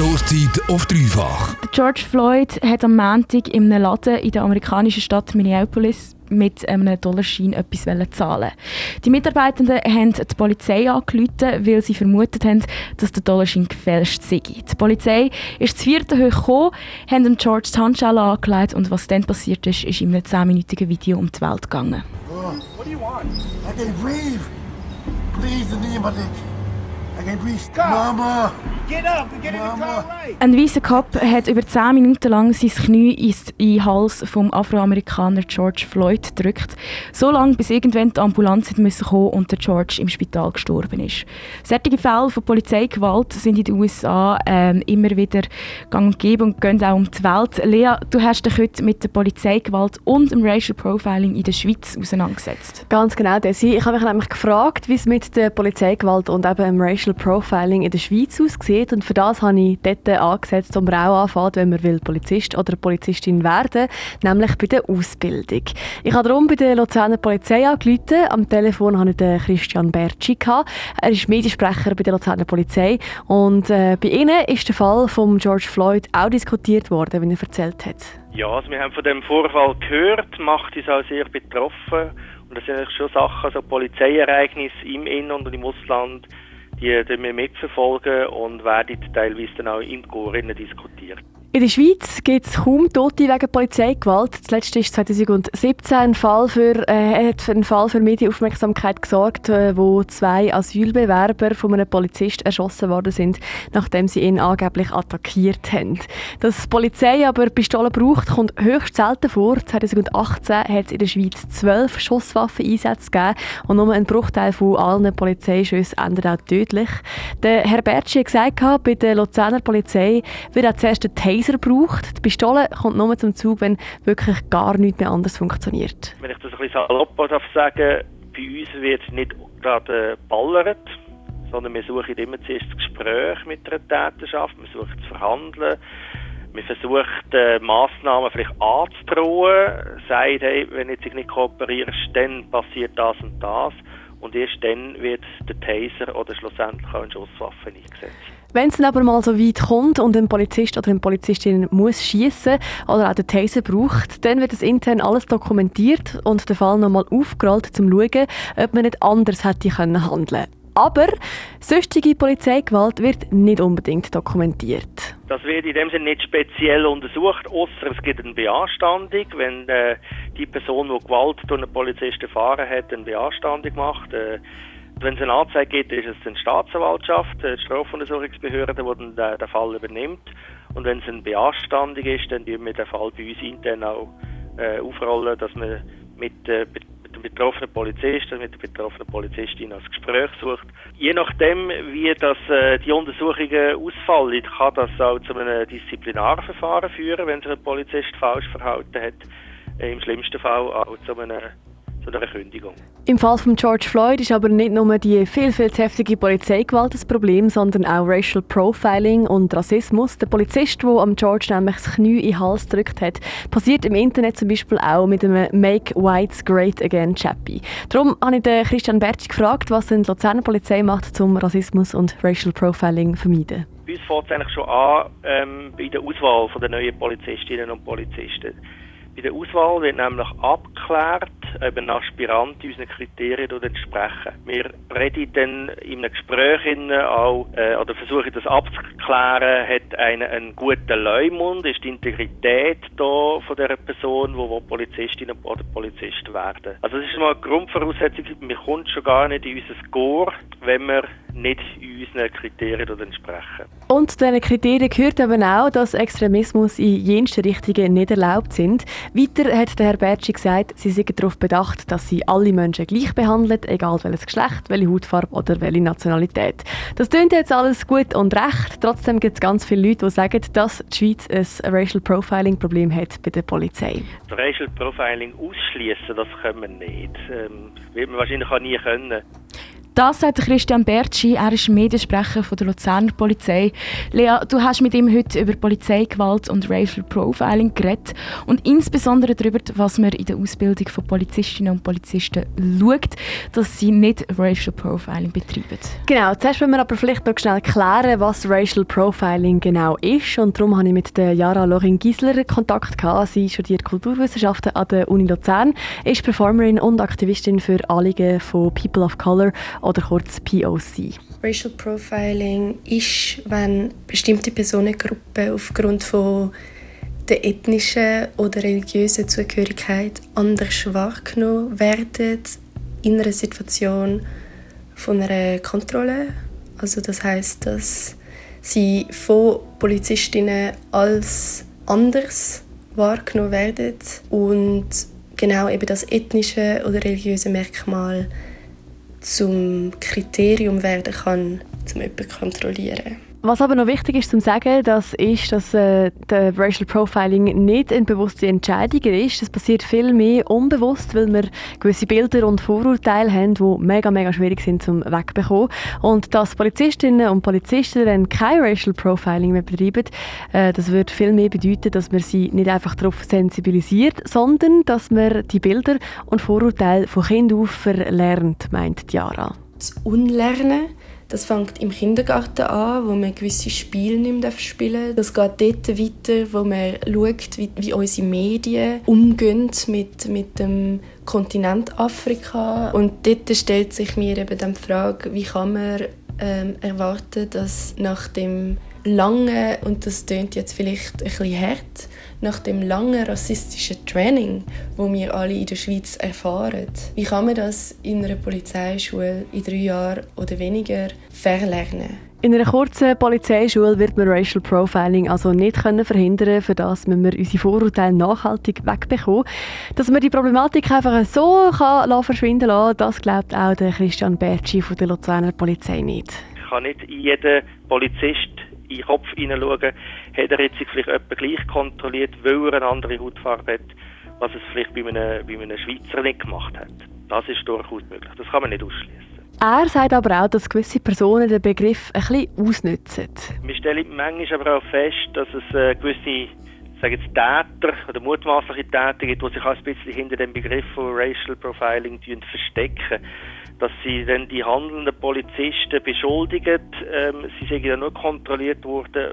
Stoßzeit auf dreifach. George Floyd hat am Montag in einem Laden in der amerikanischen Stadt Minneapolis mit einem Dollarschein etwas zahlen Die Mitarbeitenden haben die Polizei angerufen, weil sie vermutet haben, dass der Dollarschein gefälscht sei. Die Polizei ist zu vierten hoch gekommen, haben George die Handschelle angelegt und was dann passiert ist, ist in einem 10-minütigen Video um die Welt gegangen. Oh, what do you want? I can breathe. Please! Ein weißer Cop hat über 10 Minuten lang sein Knie in den Hals vom Afroamerikaner George Floyd gedrückt. So lange, bis irgendwann die Ambulanz musste kommen und der George im Spital gestorben ist. Solche Fälle von Polizeigewalt sind in den USA äh, immer wieder gang und gäbe und gehen auch um die Welt. Lea, du hast dich heute mit der Polizeigewalt und dem Racial Profiling in der Schweiz auseinandergesetzt. Ganz genau, Desi. Ich habe mich nämlich gefragt, wie es mit der Polizeigewalt und eben dem Racial Profiling in der Schweiz aussieht sieht. Und für das habe ich dort angesetzt, man auch anfängt, wenn man will Polizist oder Polizistin werden nämlich bei der Ausbildung. Ich habe darum bei der Luzerner Polizei angerufen. Am Telefon hatte ich den Christian Bertschi. Er ist Mediensprecher bei der Luzerner Polizei. Und äh, bei Ihnen ist der Fall von George Floyd auch diskutiert worden, wie er erzählt hat. Ja, also wir haben von dem Vorfall gehört, macht uns auch sehr betroffen. Und das sind schon Sachen, also Polizeiereignisse im In- und im Ausland, die wir mitverfolgen und werden teilweise dann auch im Chor diskutiert. In der Schweiz gibt es kaum Tote wegen Polizeigewalt. Zuletzt ist 2017 ein Fall für, äh, hat ein Fall für Medienaufmerksamkeit gesorgt, äh, wo zwei Asylbewerber von einem Polizist erschossen worden sind, nachdem sie ihn angeblich attackiert haben. Dass die Polizei aber Pistolen braucht, kommt höchst selten vor. 2018 hat es in der Schweiz zwölf Schusswaffeneinsätze gegeben und nur ein Bruchteil von allen Polizeischüssen endet auch tödlich. Der Herr Bertschi hat gesagt, bei der Luzerner Polizei wird auch zuerst der Taser braucht. Die Pistole kommt nur zum Zug, wenn wirklich gar nichts mehr anders funktioniert. Wenn ich das ein bisschen salopp darf sagen, bei uns wird nicht gerade ballert, sondern wir suchen immer zuerst das Gespräch mit der Täterschaft, wir suchen zu verhandeln, wir versuchen äh, Massnahmen vielleicht anzudrohen, sagt, hey, wenn jetzt nicht kooperierst, dann passiert das und das und erst dann wird der Taser oder schlussendlich auch eine Schusswaffe eingesetzt. Wenn es dann aber mal so weit kommt und ein Polizist oder eine Polizistin muss schießen oder auch den Taser braucht, dann wird das intern alles dokumentiert und der Fall nochmal aufgerollt, um zu schauen, ob man nicht anders hätte handeln können. Aber sonstige Polizeigewalt wird nicht unbedingt dokumentiert. Das wird in dem Sinne nicht speziell untersucht, außer es gibt eine Beanstandung, wenn äh, die Person, die Gewalt durch einen Polizist erfahren hat, eine Beanstandung macht. Äh, wenn es eine Anzeige gibt, ist es die Staatsanwaltschaft, die Strafuntersuchungsbehörde, die dann den, Fall übernimmt. Und wenn es eine Beanstandung ist, dann tun wir den Fall bei uns intern auch äh, aufrollen, dass man mit, äh, dem betroffenen Polizisten, mit der betroffenen Polizistin das Gespräch sucht. Je nachdem, wie das, äh, die Untersuchungen ausfallen, kann das auch zu einem Disziplinarverfahren führen, wenn sich ein Polizist falsch verhalten hat. Äh, Im schlimmsten Fall auch zu einem zu einer Kündigung. Im Fall von George Floyd ist aber nicht nur die viel, viel zu heftige Polizeigewalt das Problem, sondern auch Racial Profiling und Rassismus. Der Polizist, der am George nämlich das Knie in den Hals gedrückt hat, passiert im Internet zum Beispiel auch mit einem Make Whites Great Again Chappy. Darum habe ich den Christian Bertsch gefragt, was die Luzerner Polizei macht, um Rassismus und Racial Profiling zu vermeiden. Bei uns fängt es eigentlich schon an ähm, bei der Auswahl der neuen Polizistinnen und Polizisten. Bei der Auswahl wird nämlich abgeklärt, ob ein Aspirant unseren Kriterien entsprechen. Wir reden dann in einem Gespräch auch, äh, oder versuchen das abzuklären, hat einer einen guten Leumund, ist die Integrität da von der Person, wo Polizistin oder Polizist werden. Also das ist mal eine Grundvoraussetzung, man kommt schon gar nicht in unser Score, wenn wir nicht unseren Kriterien entsprechen. Und zu diesen Kriterien gehört eben auch, dass Extremismus in jensten Richtungen nicht erlaubt sind. Weiter hat der Herr Bertschi gesagt, sie seien darauf bedacht, dass sie alle Menschen gleich behandeln, egal welches Geschlecht, welche Hautfarbe oder welche Nationalität. Das klingt jetzt alles gut und recht. Trotzdem gibt es ganz viele Leute, die sagen, dass die Schweiz ein Racial Profiling Problem hat bei der Polizei. Das Racial Profiling ausschließen, das können wir nicht. Ähm, wird man wahrscheinlich auch nie können. Das sagt Christian Bertschi, er ist Mediensprecher von der Luzerner Polizei. Lea, du hast mit ihm heute über Polizeigewalt und Racial Profiling geredet und insbesondere darüber, was man in der Ausbildung von Polizistinnen und Polizisten schaut, dass sie nicht Racial Profiling betreiben. Genau, zuerst wollen wir aber vielleicht noch schnell klären, was Racial Profiling genau ist und darum habe ich mit der Jara Lorin Giesler Kontakt gehabt. Sie studiert Kulturwissenschaften an der Uni Luzern, ist Performerin und Aktivistin für Anliegen von People of Color oder kurz POC. Racial Profiling ist, wenn bestimmte Personengruppen aufgrund von der ethnischen oder religiösen Zugehörigkeit anders wahrgenommen werden in einer Situation von einer Kontrolle. Also das heißt, dass sie von Polizistinnen als anders wahrgenommen werden und genau eben das ethnische oder religiöse Merkmal zum Kriterium werden kann, um jemanden zu kontrollieren. Was aber noch wichtig ist zu sagen, das ist, dass äh, der Racial Profiling nicht eine bewusste Entscheidung ist. Das passiert viel mehr unbewusst, weil wir gewisse Bilder und Vorurteile haben, die mega, mega schwierig sind zum wegbekommen. Und dass Polizistinnen und Polizisten dann kein Racial Profiling mehr betreiben, äh, das würde viel mehr bedeuten, dass man sie nicht einfach darauf sensibilisiert, sondern dass man die Bilder und Vorurteile von Kind auf verlernt, meint Diara. Das Unlernen das fängt im Kindergarten an, wo man gewisse Spiele nicht mehr spielen darf. Das geht dort weiter, wo man schaut, wie, wie unsere Medien umgehen mit, mit dem Kontinent Afrika. Und dort stellt sich mir eben die Frage, wie kann man ähm, erwarten, dass nach dem langen, und das klingt jetzt vielleicht ein bisschen hart, nach dem langen rassistischen Training, wo wir alle in der Schweiz erfahren, wie kann man das in einer Polizeischule in drei Jahren oder weniger verlernen? In einer kurzen Polizeischule wird man Racial Profiling also nicht können verhindern Für das müssen wir unsere Vorurteile nachhaltig wegbekommen. Dass man die Problematik einfach so kann verschwinden lassen das glaubt auch der Christian Bertschi von der Luzerner Polizei nicht. Ich kann nicht jeder Polizist in den Kopf hineinschauen, hat er jetzt sich vielleicht jemand gleich kontrolliert, weil er eine andere Hautfarbe hat, was es vielleicht bei einem, bei einem Schweizer nicht gemacht hat. Das ist durchaus möglich. Das kann man nicht ausschließen. Er sagt aber auch, dass gewisse Personen den Begriff ein bisschen ausnutzen. Wir stellen manchmal aber auch fest, dass es äh, gewisse sage jetzt Täter oder mutmaßliche Täter gibt, die sich auch ein bisschen hinter dem Begriff von Racial Profiling verstecken dass sie dann die handelnden Polizisten beschuldigen, ähm, sie seien ja nur kontrolliert worden,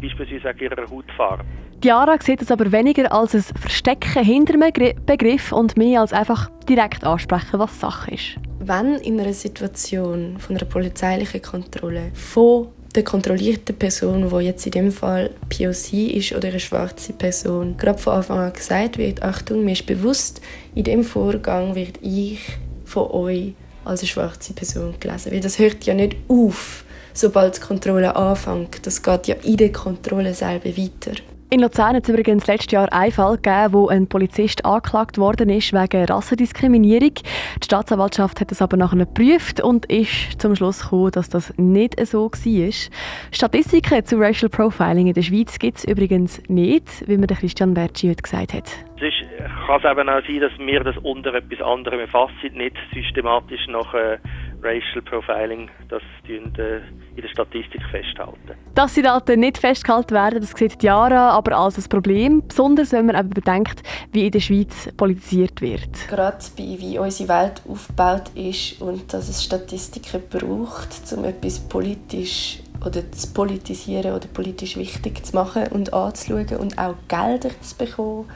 beispielsweise wegen ihrer Hautfarbe. Diara sieht es aber weniger als ein Verstecken hinter einem Begriff und mehr als einfach direkt ansprechen, was Sache ist. Wenn in einer Situation von einer polizeilichen Kontrolle von der kontrollierten Person, die jetzt in dem Fall POC ist oder eine schwarze Person, gerade von Anfang an gesagt wird, Achtung, mir ist bewusst, in dem Vorgang wird ich von euch als eine schwarze Person gelesen. Weil das hört ja nicht auf, sobald die Kontrolle anfängt. Das geht ja in der Kontrolle selber weiter. In Luzern hat es übrigens letztes Jahr einen Fall gegeben, wo ein Polizist angeklagt worden ist wegen Rassendiskriminierung. Die Staatsanwaltschaft hat es aber nachher geprüft und ist zum Schluss gekommen, dass das nicht so war. Statistiken zu Racial Profiling in der Schweiz gibt es übrigens nicht, wie mir Christian Bertschi heute gesagt hat. Es kann es eben auch sein, dass wir das unter etwas anderem erfassen, nicht systematisch nach äh, Racial Profiling das äh, in der Statistik festhalten. Dass die Daten nicht festgehalten werden, das sieht Jara aber als ein Problem, besonders wenn man eben bedenkt, wie in der Schweiz politisiert wird. Gerade bei wie unsere Welt aufgebaut ist und dass es Statistiken braucht, um etwas politisch oder zu politisieren oder politisch wichtig zu machen und anzuschauen und auch Gelder zu bekommen,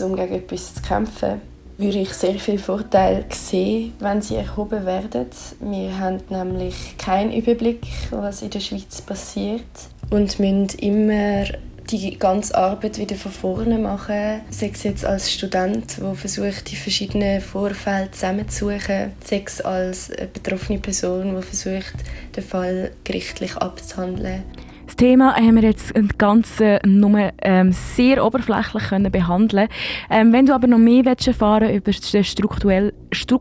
um gegen etwas zu kämpfen würde ich sehr viele Vorteile sehen, wenn sie erhoben werden. Wir haben nämlich keinen Überblick, was in der Schweiz passiert und müssen immer die ganze Arbeit wieder von vorne machen. Sei es jetzt als Student, der versucht, die verschiedenen Vorfälle zusammenzusuchen, sei es als betroffene Person, die versucht, den Fall gerichtlich abzuhandeln. Das Thema haben wir jetzt ganz nur ähm, sehr oberflächlich können behandeln. Ähm, wenn du aber noch mehr erfahren über den strukturell, stru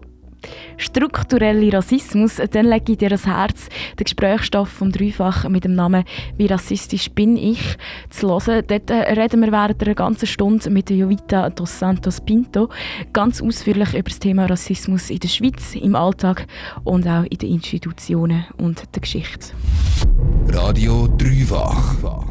strukturelle Rassismus, dann lege ich dir das Herz, den Gesprächsstoff vom Dreifach mit dem Namen «Wie rassistisch bin ich?» zu hören. Dort äh, reden wir während einer ganzen Stunde mit Jovita dos Santos Pinto ganz ausführlich über das Thema Rassismus in der Schweiz, im Alltag und auch in den Institutionen und der Geschichte. Radio Dreifach.